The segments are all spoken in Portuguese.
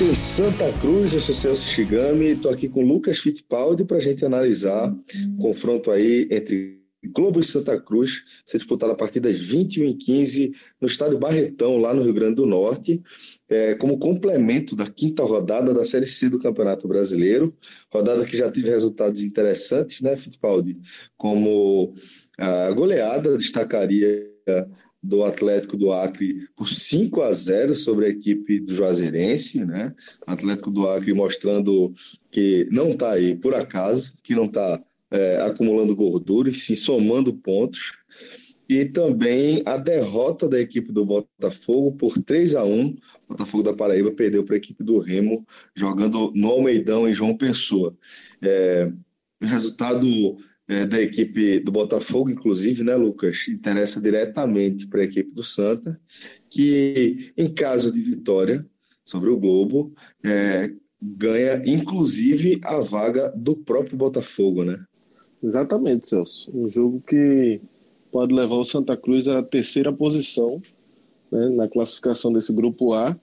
Tem Santa Cruz, eu sou Celso Shigami, estou aqui com Lucas Fittipaldi para a gente analisar o confronto aí entre Globo e Santa Cruz, ser disputado a partir das 21 h 15 no estádio Barretão, lá no Rio Grande do Norte, é, como complemento da quinta rodada da Série C do Campeonato Brasileiro, rodada que já teve resultados interessantes, né, Fittipaldi? Como a goleada, destacaria do Atlético do Acre por 5 a 0 sobre a equipe do Juazeirense, né? Atlético do Acre mostrando que não está aí por acaso, que não está é, acumulando gordura e sim somando pontos. E também a derrota da equipe do Botafogo por 3 a 1 O Botafogo da Paraíba perdeu para a equipe do Remo, jogando no Almeidão em João Pessoa. É, resultado é, da equipe do Botafogo, inclusive, né, Lucas, interessa diretamente para a equipe do Santa, que em caso de vitória sobre o Globo, é, ganha inclusive a vaga do próprio Botafogo, né? Exatamente, Celso. Um jogo que pode levar o Santa Cruz à terceira posição né, na classificação desse grupo A,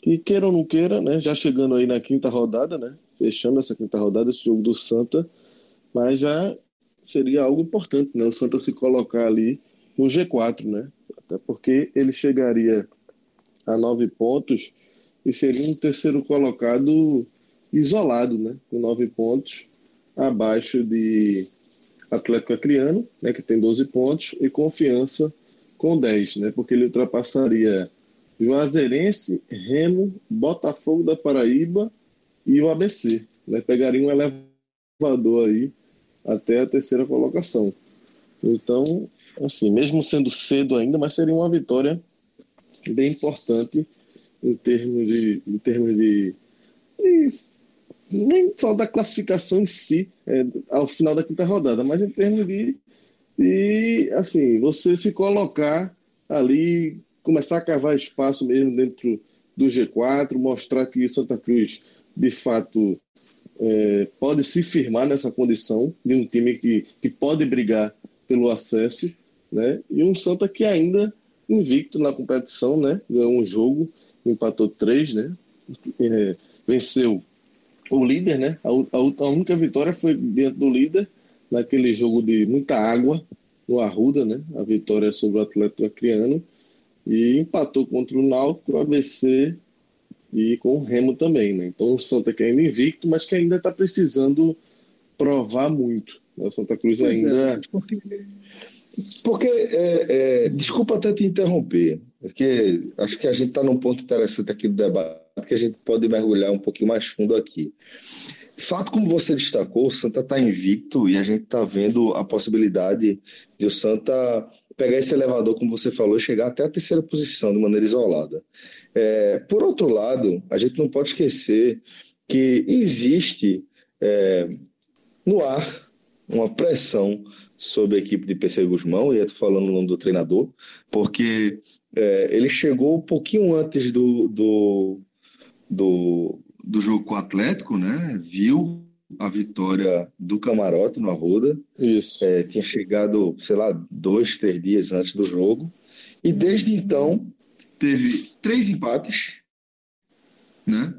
que queira ou não queira, né, já chegando aí na quinta rodada, né, fechando essa quinta rodada, esse jogo do Santa, mas já seria algo importante, né? O Santa se colocar ali no G4, né? Até porque ele chegaria a nove pontos e seria um terceiro colocado isolado, né? Com nove pontos, abaixo de Atlético Acreano, né? Que tem 12 pontos, e Confiança com 10, né? Porque ele ultrapassaria Juazeirense, Remo, Botafogo da Paraíba e o ABC, né? Pegaria um elevador aí até a terceira colocação. Então, assim, mesmo sendo cedo ainda, mas seria uma vitória bem importante em termos de, em termos de, de nem só da classificação em si, é, ao final da quinta rodada, mas em termos de, de assim, você se colocar ali, começar a cavar espaço mesmo dentro do G4, mostrar que Santa Cruz de fato é, pode se firmar nessa condição de um time que, que pode brigar pelo acesso, né? E um Santa que ainda invicto na competição, né? Ganhou um jogo, empatou três, né? É, venceu o líder, né? A, a, a, única vitória foi dentro do líder, naquele jogo de muita água no Arruda, né? A vitória sobre o Atlético Acreano e empatou contra o Náutico, o ABC e com o Remo também, né? Então o Santa que ainda invicto, mas que ainda está precisando provar muito. Né? O Santa Cruz pois é, ainda. É, porque, porque é, é, desculpa até te interromper, porque acho que a gente está num ponto interessante aqui do debate que a gente pode mergulhar um pouquinho mais fundo aqui. Fato como você destacou, o Santa está invicto e a gente está vendo a possibilidade de o Santa pegar esse elevador, como você falou, e chegar até a terceira posição de maneira isolada. É, por outro lado, a gente não pode esquecer que existe é, no ar uma pressão sobre a equipe de PC Guzmão, e eu estou falando o nome do treinador, porque é, ele chegou um pouquinho antes do, do, do, do jogo com o Atlético, né? Viu a vitória do Camarote no Arruda. Isso. É, tinha chegado, sei lá, dois, três dias antes do jogo. E desde então teve três empates, né?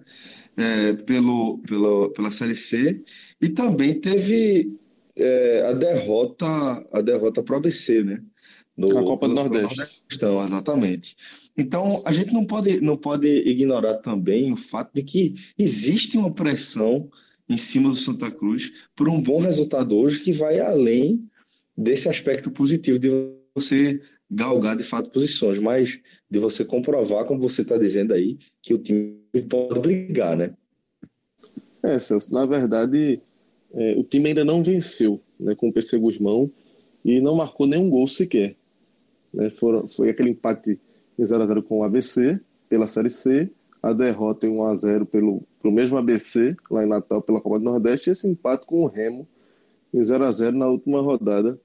É, pelo, pelo, pela Série C e também teve é, a derrota a derrota para o ABC, né? No, a Copa do Nordeste. Então, exatamente. Então, a gente não pode, não pode ignorar também o fato de que existe uma pressão em cima do Santa Cruz por um bom resultado hoje que vai além desse aspecto positivo de você galgar de fato posições, mas de você comprovar, como você está dizendo aí, que o time pode brigar, né? É, Celso, na verdade, é, o time ainda não venceu né, com o PC Guzmão e não marcou nenhum gol sequer. Né, foram, foi aquele empate em 0x0 com o ABC pela Série C, a derrota em 1x0 pelo pro mesmo ABC, lá em Natal, pela Copa do Nordeste, e esse empate com o Remo em 0x0 na última rodada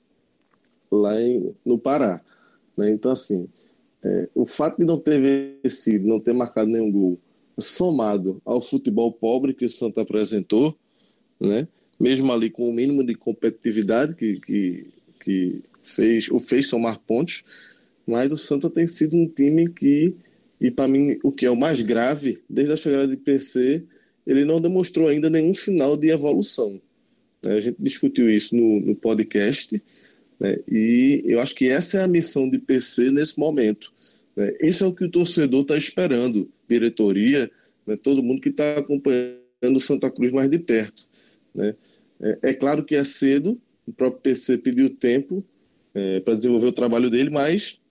lá em, no Pará. Né? Então, assim, é, o fato de não ter vencido, não ter marcado nenhum gol, somado ao futebol pobre que o Santa apresentou, né? mesmo ali com o mínimo de competitividade que, que, que fez, o fez somar pontos, mas o Santa tem sido um time que E para mim, o que é o mais grave, desde a chegada de PC, ele não demonstrou ainda nenhum sinal de evolução. Né? A gente discutiu isso no, no podcast, né? e eu acho que essa é a missão de PC nesse momento. Né? Isso é o que o torcedor está esperando, diretoria, né? todo mundo que está acompanhando Santa Cruz mais de perto. Né? É, é, claro que é cedo, o próprio PC pediu tempo é, para desenvolver o trabalho dele, mas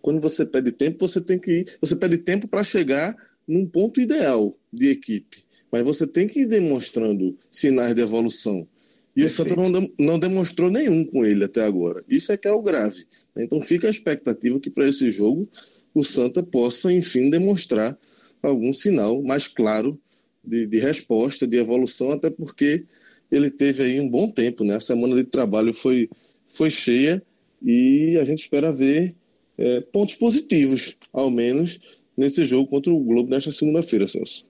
quando você pede tempo, você tem que ir, você pede tempo para chegar num ponto ideal de equipe, mas você tem que ir demonstrando sinais de evolução. E Perfeito. o Santa não, não demonstrou nenhum com ele até agora. Isso é que é o grave. Então fica a expectativa que para esse jogo o Santa possa, enfim, demonstrar algum sinal mais claro de, de, resposta, de evolução, até porque ele teve aí um bom tempo, né? A semana de trabalho foi, foi cheia e a gente espera ver é, pontos positivos, ao menos, nesse jogo contra o Globo nesta segunda-feira, Celso.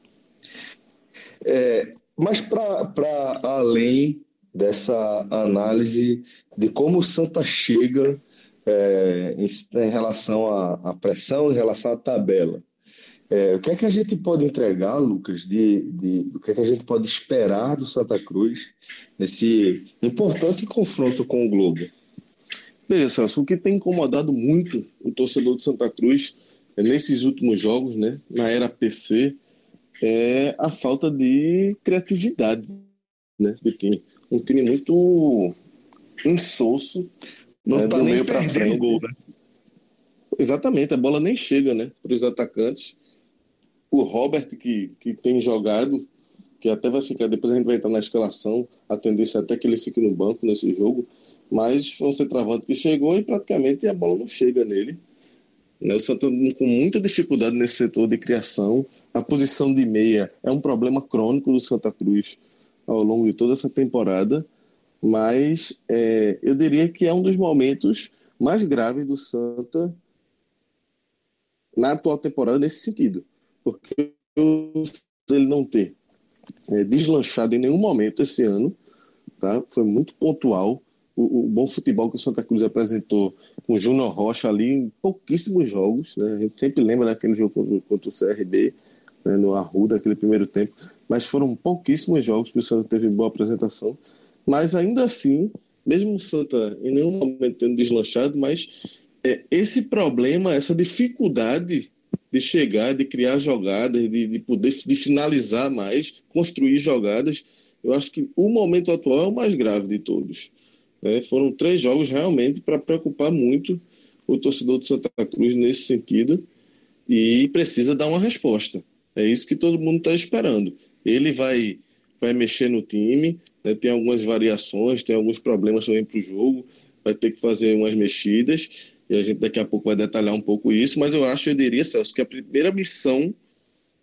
É, mas para além dessa análise de como o Santa chega é, em, em, relação à, à, pressão, em relação à tabela. É, o que é que a gente pode entregar, Lucas, de, de, o que é que a gente pode esperar do Santa Cruz nesse importante confronto com o Globo? Beleza, Celso, o que tem incomodado muito o torcedor de Santa Cruz é, nesses últimos jogos, né, na era PC, é a falta de criatividade né, do time. Um time muito insosso, não né, tá do meio para frente. Gol, né? Exatamente, a bola nem chega né, para os atacantes. O Robert, que, que tem jogado, que até vai ficar, depois a gente vai entrar na escalação, a tendência é até que ele fique no banco nesse jogo, mas foi um centroavante que chegou e praticamente a bola não chega nele. Né? O Santa com muita dificuldade nesse setor de criação. A posição de meia é um problema crônico do Santa Cruz ao longo de toda essa temporada, mas é, eu diria que é um dos momentos mais graves do Santa na atual temporada nesse sentido, porque ele não ter é, deslanchado em nenhum momento esse ano, tá? Foi muito pontual o, o, bom futebol que o Santa Cruz apresentou com o Júnior Rocha ali em pouquíssimos jogos. Né? A gente sempre lembra daquele jogo contra, contra o CRB, né, no Arruda, aquele primeiro tempo. Mas foram pouquíssimos jogos que o Santa teve boa apresentação. Mas ainda assim, mesmo o Santa em nenhum momento tendo deslanchado, mas é, esse problema, essa dificuldade de chegar, de criar jogadas, de, de poder de finalizar mais, construir jogadas, eu acho que o momento atual é o mais grave de todos. Né? Foram três jogos realmente para preocupar muito o torcedor de Santa Cruz nesse sentido e precisa dar uma resposta. É isso que todo mundo está esperando. Ele vai, vai mexer no time, né? tem algumas variações, tem alguns problemas também para o jogo, vai ter que fazer umas mexidas e a gente daqui a pouco vai detalhar um pouco isso, mas eu acho, eu diria, Celso, que a primeira missão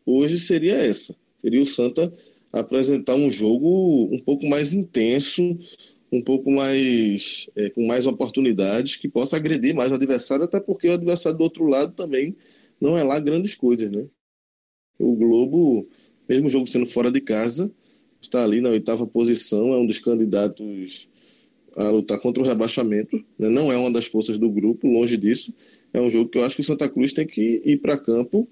hoje seria essa. Seria o Santa apresentar um jogo um pouco mais intenso, um pouco mais é, com mais oportunidades, que possa agredir mais o adversário, até porque o adversário do outro lado também não é lá grandes coisas, né? O Globo, mesmo o jogo sendo fora de casa, está ali na oitava posição, é um dos candidatos a lutar contra o rebaixamento, né? não é uma das forças do grupo, longe disso. É um jogo que eu acho que o Santa Cruz tem que ir para campo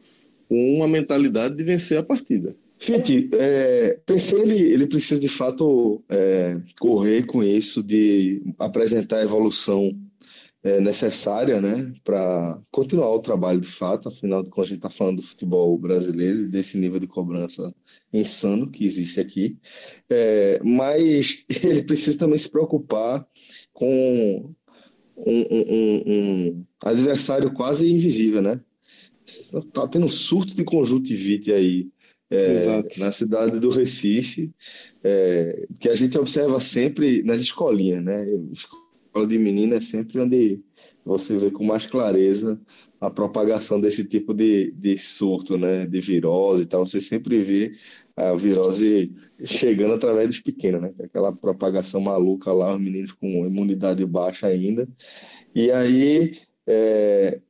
com uma mentalidade de vencer a partida. Gente, é, pensei ele, ele precisa de fato é, correr com isso, de apresentar a evolução é, necessária né, para continuar o trabalho de fato, afinal contas a gente está falando do futebol brasileiro, desse nível de cobrança insano que existe aqui, é, mas ele precisa também se preocupar com um, um, um adversário quase invisível, né? Está tendo um surto de conjuntivite aí é, na cidade do Recife, é, que a gente observa sempre nas escolinhas, né? Escola de menina é sempre onde você vê com mais clareza a propagação desse tipo de, de surto, né? De virose e tal. Você sempre vê a virose chegando através dos pequenos, né? Aquela propagação maluca lá, os meninos com imunidade baixa ainda. E aí, é,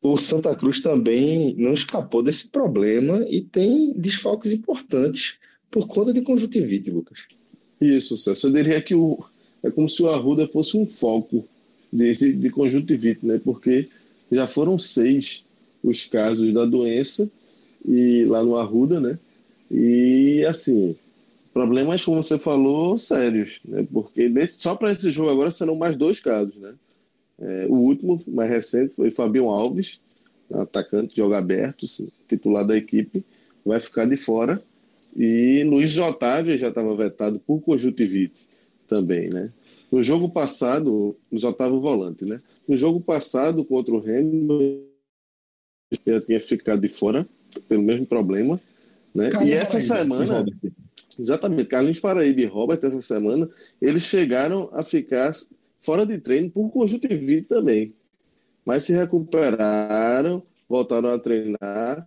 o Santa Cruz também não escapou desse problema e tem desfalques importantes por conta de conjuntivite, Lucas. Isso, Celso. Eu diria que o, é como se o Arruda fosse um foco de, de, de conjuntivite, né? Porque já foram seis os casos da doença e lá no Arruda, né? E assim, problemas, como você falou, sérios, né? Porque só para esse jogo agora serão mais dois casos, né? É, o último, mais recente, foi Fabio Alves, atacante, joga aberto, titular da equipe, vai ficar de fora. E Luiz Otávio já estava vetado por conjuntivite também, né? No jogo passado, Luiz Otávio volante, né? No jogo passado contra o Remo, já tinha ficado de fora pelo mesmo problema, né? e essa semana, exatamente, Carlinhos Paraíba e Robert essa semana, eles chegaram a ficar fora de treino por conjuntivite também, mas se recuperaram, voltaram a treinar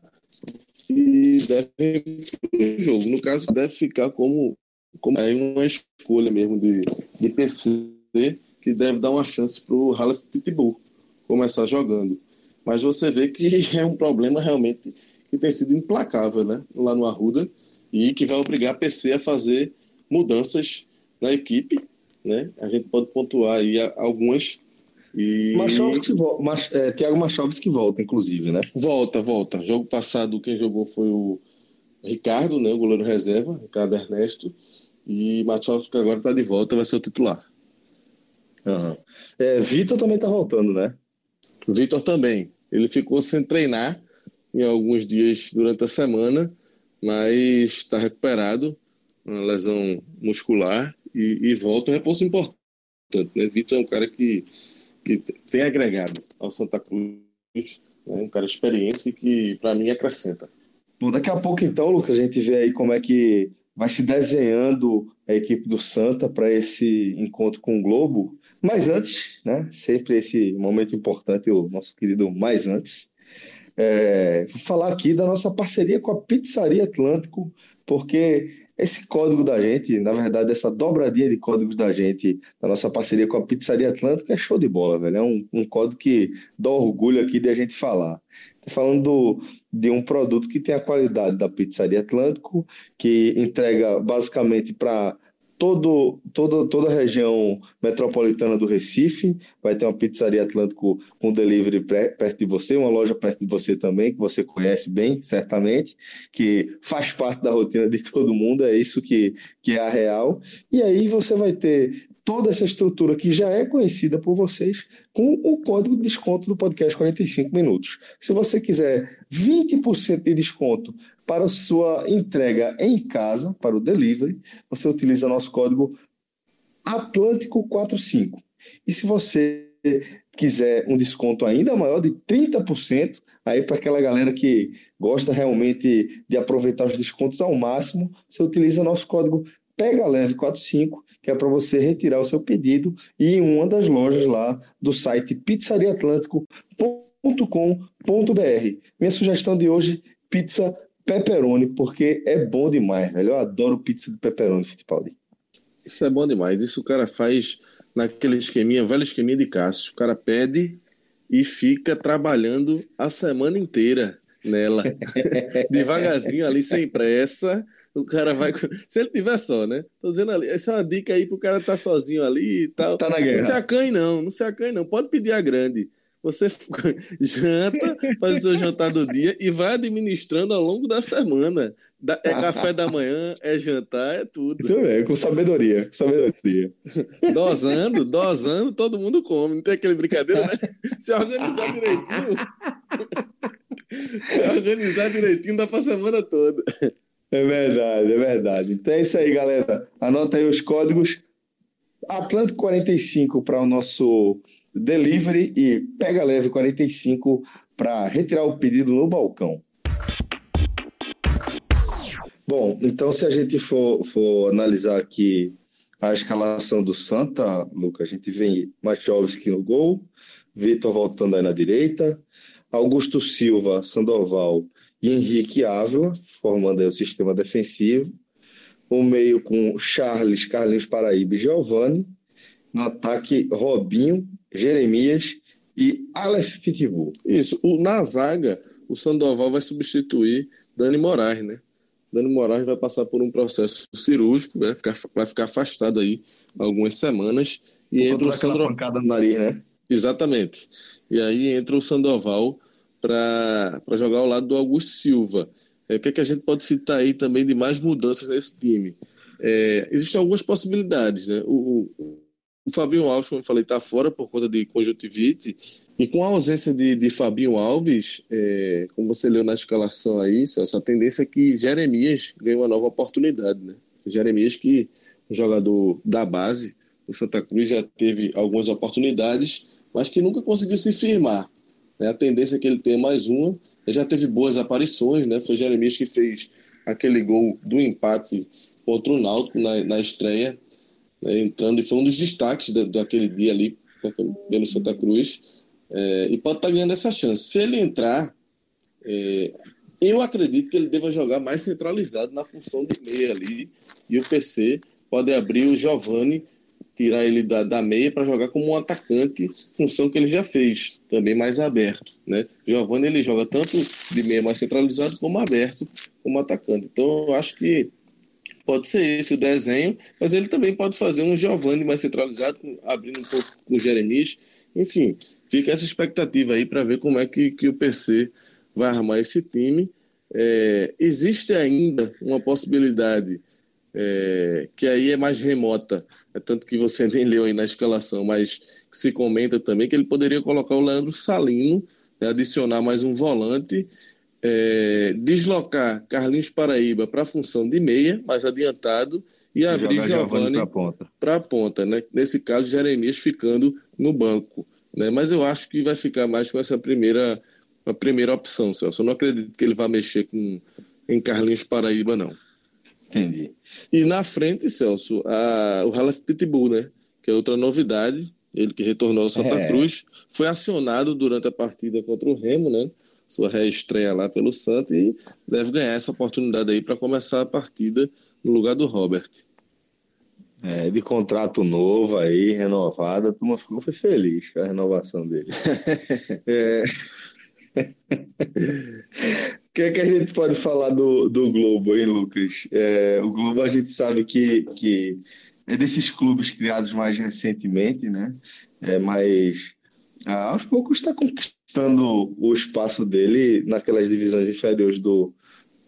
e devem o jogo. No caso, deve ficar como, como uma escolha mesmo de, de PC que deve dar uma chance para o Halles Pitbull começar jogando. Mas você vê que é um problema realmente que tem sido implacável né, lá no Arruda e que vai obrigar a PC a fazer mudanças na equipe. Né? A gente pode pontuar aí algumas e... Machovski, Mach, é, Thiago Machovski volta, inclusive, né? Volta, volta. Jogo passado, quem jogou foi o Ricardo, né? O goleiro reserva, Ricardo Ernesto. E Machovski agora está de volta, vai ser o titular. Uhum. É, Vitor também está voltando, né? Vitor também. Ele ficou sem treinar em alguns dias durante a semana, mas está recuperado, uma lesão muscular e, e volta. Um reforço importante, né? Vitor é um cara que que tem agregado ao Santa Cruz, né? um cara experiente que, para mim, acrescenta. Bom, daqui a pouco, então, Lucas, a gente vê aí como é que vai se desenhando a equipe do Santa para esse encontro com o Globo. Mas antes, né? Sempre esse momento importante, o nosso querido Mais Antes. É, vou falar aqui da nossa parceria com a Pizzaria Atlântico, porque esse código da gente, na verdade, essa dobradinha de códigos da gente, da nossa parceria com a Pizzaria Atlântica, é show de bola, velho. É um, um código que dá orgulho aqui de a gente falar. Estou falando do, de um produto que tem a qualidade da Pizzaria Atlântico, que entrega basicamente para todo, todo, toda a região metropolitana do Recife. Vai ter uma pizzaria Atlântico com delivery perto de você, uma loja perto de você também, que você conhece bem, certamente, que faz parte da rotina de todo mundo, é isso que, que é a real. E aí você vai ter toda essa estrutura que já é conhecida por vocês com o código de desconto do podcast 45 minutos. Se você quiser 20% de desconto para sua entrega em casa, para o delivery, você utiliza nosso código Atlântico45. E se você quiser um desconto ainda maior de 30%, aí para aquela galera que gosta realmente de aproveitar os descontos ao máximo, você utiliza nosso código Pega Leve 45, que é para você retirar o seu pedido e em uma das lojas lá do site pizzariaatlântico.com.br. Minha sugestão de hoje, pizza pepperoni, porque é bom demais, velho. Eu adoro pizza de pepperoni, Fittipaldi. Isso é bom demais. Isso o cara faz naquele esqueminha, velho esqueminha de Cássio. O cara pede e fica trabalhando a semana inteira nela. Devagarzinho ali, sem pressa o cara vai. Se ele tiver só, né? Tô dizendo ali, essa é uma dica aí pro cara estar tá sozinho ali e tal. Tá na guerra. Não se acanhe, não, não se acanhe, não. Pode pedir a grande. Você janta, faz o seu jantar do dia e vai administrando ao longo da semana. É café da manhã, é jantar, é tudo. Então é, com sabedoria, com sabedoria. Dosando, dosando, todo mundo come. Não tem aquele brincadeira, né? Se organizar direitinho. Se organizar direitinho, dá pra semana toda. É verdade, é verdade. Então é isso aí, galera. Anota aí os códigos Atlântico 45 para o nosso delivery e Pega Leve 45 para retirar o pedido no balcão. Bom, então se a gente for, for analisar aqui a escalação do Santa, Lucas, a gente vem Machovski no gol, Vitor voltando aí na direita, Augusto Silva, Sandoval e Henrique Ávila, formando o sistema defensivo. O meio com Charles, Carlinhos Paraíba e Giovanni. No ataque, Robinho, Jeremias e Aleph Pitbull. Isso. O, na zaga, o Sandoval vai substituir Dani Moraes, né? Dani Moraes vai passar por um processo cirúrgico, vai ficar, vai ficar afastado aí algumas semanas. E entra o Sandoval. pancada no nariz, né? Exatamente. E aí entra o Sandoval para jogar ao lado do Augusto Silva. É, o que, é que a gente pode citar aí também de mais mudanças nesse time? É, existem algumas possibilidades. Né? O, o, Fabinho Alves, como eu falei, está fora por conta de conjuntivite. E com a ausência de, de Fabinho Alves, é, como você leu na escalação aí, Celso, a tendência é que Jeremias ganhe uma nova oportunidade. Né? Jeremias, que um jogador da base, o Santa Cruz já teve algumas oportunidades, mas que nunca conseguiu se firmar. Né? A tendência é que ele tenha mais uma. Ele já teve boas aparições, né? Foi Jeremias que fez aquele gol do empate contra o Náutico na, na estreia, né? entrando, e foi um dos destaques da, daquele dia ali pelo Santa Cruz. É, e pode estar tá ganhando essa chance. Se ele entrar, é, eu acredito que ele deva jogar mais centralizado na função de meia ali. E o PC pode abrir o Giovani tirar ele da, da meia para jogar como um atacante, função que ele já fez, também mais aberto. Né? Giovanni ele joga tanto de meia mais centralizado como aberto como atacante. Então eu acho que pode ser esse o desenho, mas ele também pode fazer um Giovanni mais centralizado, abrindo um pouco com o Jeremias. Enfim, fica essa expectativa aí para ver como é que, que o PC vai armar esse time. É, existe ainda uma possibilidade é, que aí é mais remota é tanto que você nem leu aí na escalação, mas se comenta também que ele poderia colocar o Leandro Salino, né, adicionar mais um volante, é, deslocar Carlinhos Paraíba para a função de meia, mais adiantado, e, abrir Giovanni para a ponta. Pra ponta né? Nesse caso, Jeremias ficando no banco. Né? Mas eu acho que vai ficar mais com essa primeira, a primeira opção, Celso. Eu não acredito que ele vá mexer com, em Carlinhos Paraíba, não. Entendi. E na frente, Celso, a, o Halef Pitbull, né? Que é outra novidade. Ele que retornou ao Santa é. Cruz. Foi acionado durante a partida contra o Remo, né? Sua reestreia lá pelo Santos e deve ganhar essa oportunidade aí para começar a partida no lugar do Robert. É, de contrato novo aí, renovado, a turma ficou foi feliz com a renovação dele. é... O que, é que a gente pode falar do, do Globo, hein, Lucas? É, o Globo a gente sabe que, que é desses clubes criados mais recentemente, né? É, mas ah, aos poucos está conquistando o espaço dele naquelas divisões inferiores do,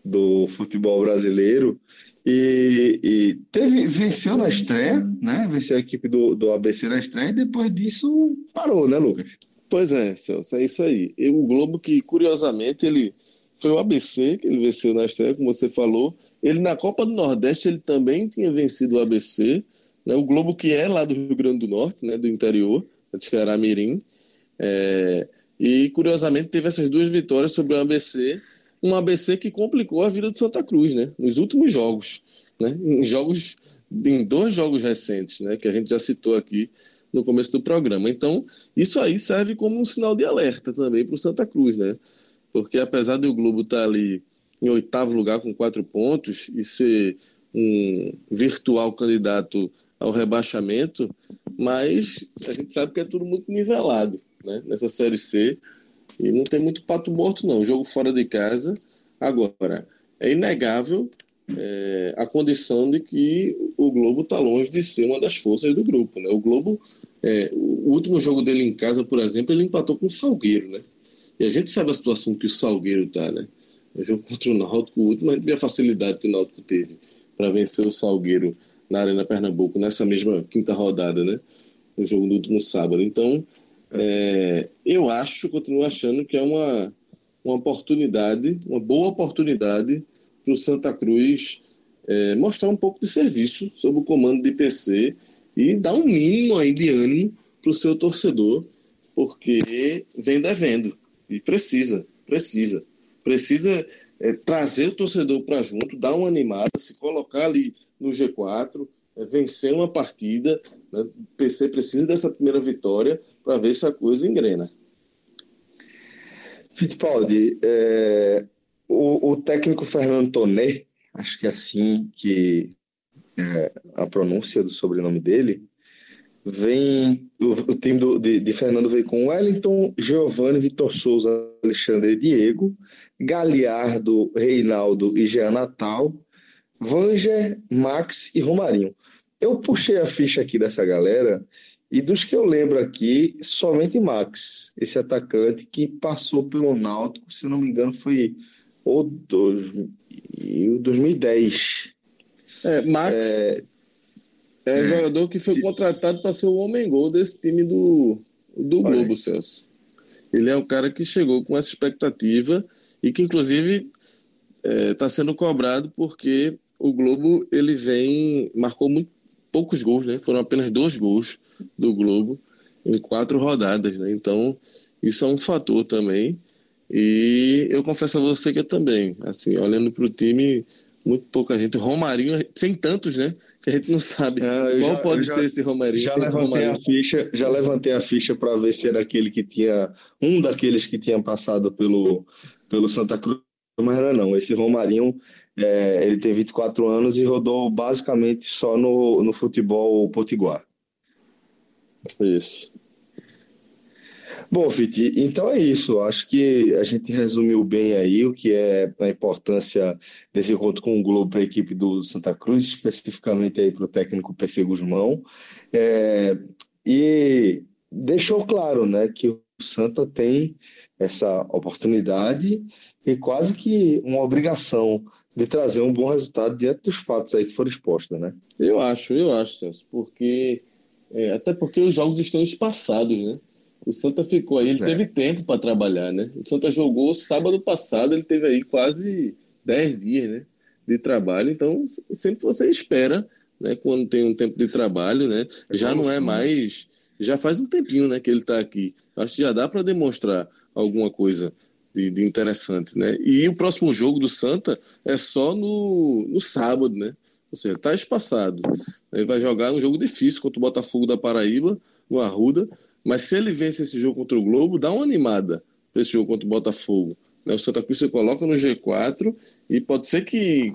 do futebol brasileiro. E, e, teve, venceu na estreia, né? Venceu a equipe do, do ABC na estreia e depois disso parou, né, Lucas? Pois é, Celso, é isso aí. E o Globo que, curiosamente, ele foi o ABC que ele venceu na estreia, como você falou. Ele na Copa do Nordeste ele também tinha vencido o ABC, né? O Globo que é lá do Rio Grande do Norte, né? Do interior, de Ceará Mirim. É... E curiosamente teve essas duas vitórias sobre o ABC, um ABC que complicou a vida de Santa Cruz, né? Nos últimos jogos, né? Em jogos, em dois jogos recentes, né? Que a gente já citou aqui no começo do programa. Então, isso aí serve como um sinal de alerta também para o Santa Cruz, né? porque apesar do Globo estar tá ali em oitavo lugar com quatro pontos e ser um virtual candidato ao rebaixamento, mas a gente sabe que é tudo muito nivelado né? nessa Série C e não tem muito pato morto não, jogo fora de casa. Agora, é inegável é, a condição de que o Globo está longe de ser uma das forças do grupo. Né? O Globo, é, o último jogo dele em casa, por exemplo, ele empatou com o Salgueiro, né? E a gente sabe a situação que o Salgueiro está, né? O jogo contra o Náutico, o último, a gente vê a facilidade que o Náutico teve para vencer o Salgueiro na Arena Pernambuco nessa mesma quinta rodada, né? No jogo do último sábado. Então, é, eu acho, continuo achando que é uma, uma oportunidade, uma boa oportunidade para o Santa Cruz é, mostrar um pouco de serviço sob o comando de PC e dar um mínimo aí de ânimo para o seu torcedor, porque vem devendo. E precisa, precisa. Precisa é, trazer o torcedor para junto, dar uma animada, se colocar ali no G4, é, vencer uma partida. Né? O PC precisa dessa primeira vitória para ver se a coisa engrena. Fittipaldi, é, o, o, técnico Fernando Toné, acho que é assim que é a pronúncia do sobrenome dele, vem o, o time do, de, de, Fernando vem com Wellington, Giovanni, Vitor Souza, Alexandre Diego, Galiardo, Reinaldo e Jean Natal, Vanger, Max e Romarinho. Eu puxei a ficha aqui dessa galera E dos que eu lembro aqui, somente Max, esse atacante que passou pelo Náutico, se não me engano, foi o 2010. É, Max é, é jogador que foi contratado para ser o homem-gol desse time do, do Globo, Celso. Ele é o cara que chegou com essa expectativa e que, inclusive, está é, tá sendo cobrado porque o Globo ele vem marcou muito poucos gols, né? Foram apenas dois gols do Globo em quatro rodadas, né? Então isso é um fator também. E eu confesso a você que eu também, assim, olhando para o time, muito pouca gente. Romarinho, sem tantos, né? Que a gente não sabe é, qual já, pode ser esse Romarinho. Já levantei Romarinho. a ficha, já levantei a ficha para ver se era aquele que tinha um daqueles que tinha passado pelo pelo Santa Cruz, mas era não. Esse Romarinho, é, ele tem 24 anos e rodou basicamente só no, no futebol potiguar. Isso. Bom, Fiti, então é isso. Acho que a gente resumiu bem aí o que é a importância desse encontro com o Globo para a equipe do Santa Cruz, especificamente aí para o técnico PC Guzmão. É, e deixou claro né, que o Santa tem essa oportunidade e quase que uma obrigação de trazer um bom resultado diante dos fatos aí que foram expostos, né? Eu acho, eu acho, Celso, porque é, até porque os jogos estão espaçados, né? O Santa ficou aí, ele é. teve tempo para trabalhar, né? O Santa jogou sábado passado, ele teve aí quase 10 dias, né? De trabalho, então sempre você espera, né? Quando tem um tempo de trabalho, né? É já não é mais, já faz um tempinho, né? Que ele está aqui. Acho que já dá para demonstrar alguma coisa de, de, interessante, né? E o próximo jogo do Santa é só no, no sábado, né? Ou seja, tá espaçado. Ele vai jogar um jogo difícil contra o Botafogo da Paraíba, no Arruda, mas se ele vence esse jogo contra o Globo, dá uma animada para esse jogo contra o Botafogo. Né? O Santa Cruz se coloca no G4 e pode ser que,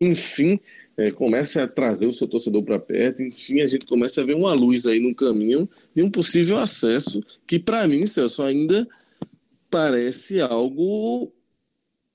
enfim, é, comece a trazer o seu torcedor para perto, enfim, a gente comece a ver uma luz aí no caminho de um possível acesso que, para mim, Celso, ainda parece algo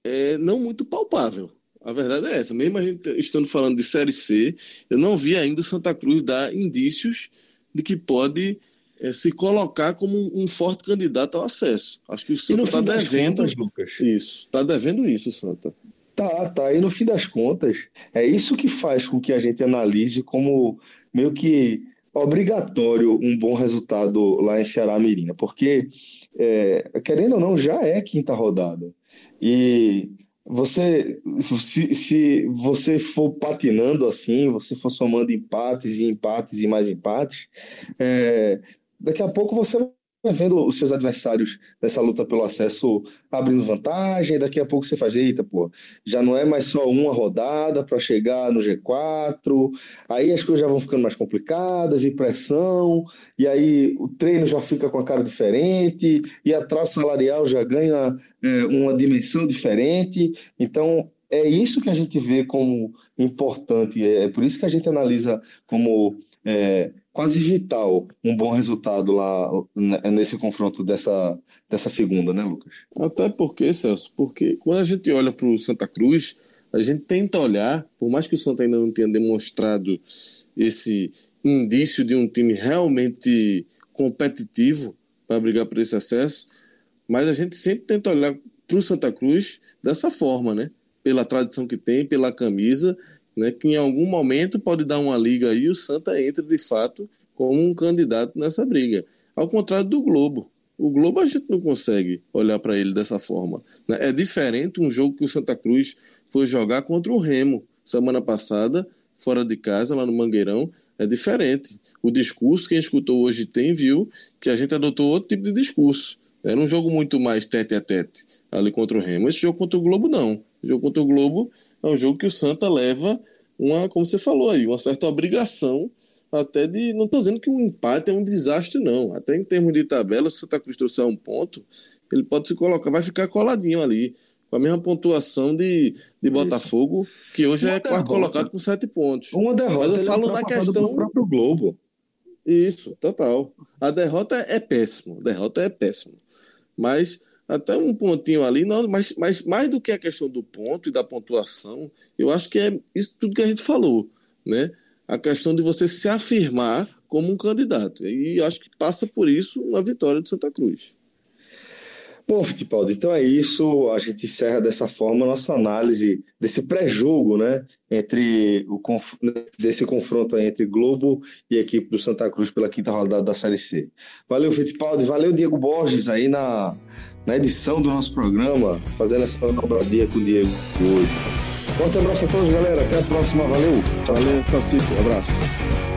é, não muito palpável. A verdade é essa. Mesmo a gente estando falando de Série C, eu não vi ainda o Santa Cruz dar indícios de que pode é, se colocar como um, forte candidato ao acesso. Acho que o Santa está devendo contas, Lucas. isso. Está devendo isso, Santa. Tá, tá. E no fim das contas, é isso que faz com que a gente analise como meio que obrigatório um bom resultado lá em Ceará Mirina, porque é, querendo ou não, já é quinta rodada. E você, se, se você for patinando assim, você for somando empates e empates e mais empates, é, daqui a pouco você vendo os seus adversários nessa luta pelo acesso abrindo vantagem, daqui a pouco você faz, eita, pô, já não é mais só uma rodada para chegar no G4, aí as coisas já vão ficando mais complicadas, e pressão, e aí o treino já fica com a cara diferente, e a traça salarial já ganha é, uma dimensão diferente, então é isso que a gente vê como importante, é por isso que a gente analisa como é, quase vital um bom resultado lá né, nesse confronto dessa, dessa segunda, né, Lucas? Até porque, Celso, porque quando a gente olha para o Santa Cruz, a gente tenta olhar, por mais que o Santa ainda não tenha demonstrado esse indício de um time realmente competitivo para brigar por esse acesso, mas a gente sempre tenta olhar para o Santa Cruz dessa forma, né? Pela tradição que tem, pela camisa né, que em algum momento pode dar uma liga aí o Santa entra de fato como um candidato nessa briga. Ao contrário do Globo. O Globo a gente não consegue olhar para ele dessa forma. Né? É diferente um jogo que o Santa Cruz foi jogar contra o Remo semana passada, fora de casa, lá no Mangueirão. É diferente. O discurso, quem escutou hoje tem, viu que a gente adotou outro tipo de discurso. Era um jogo muito mais tete a tete ali contra o Remo. Esse jogo contra o Globo, não. O jogo contra o Globo é um jogo que o Santa leva uma, como você falou aí, uma certa obrigação até de. Não estou dizendo que um empate é um desastre, não. Até em termos de tabela, se o Santa Cruz trouxer um ponto, ele pode se colocar, vai ficar coladinho ali, com a mesma pontuação de, de Botafogo, que hoje uma é derrota. quarto colocado com sete pontos. Uma derrota. Mas eu falo na questão. Do próprio Globo. Isso, total. A derrota é péssima. A derrota é péssima. Mas até um pontinho ali, não, mas, mas mais do que a questão do ponto e da pontuação, eu acho que é isso tudo que a gente falou, né? A questão de você se afirmar como um candidato. E acho que passa por isso uma vitória do Santa Cruz. Bom, Fittipaldi, então é isso. A gente encerra dessa forma a nossa análise desse pré-jogo, né? Entre o desse confronto entre Globo e equipe do Santa Cruz pela quinta rodada da Série C. Valeu, Fittipaldi, valeu, Diego Borges, aí na, na edição do nosso programa, fazendo essa dobradinha com o Diego hoje. Forte abraço a todos, galera. Até a próxima. Valeu. Valeu, Salsito. Abraço.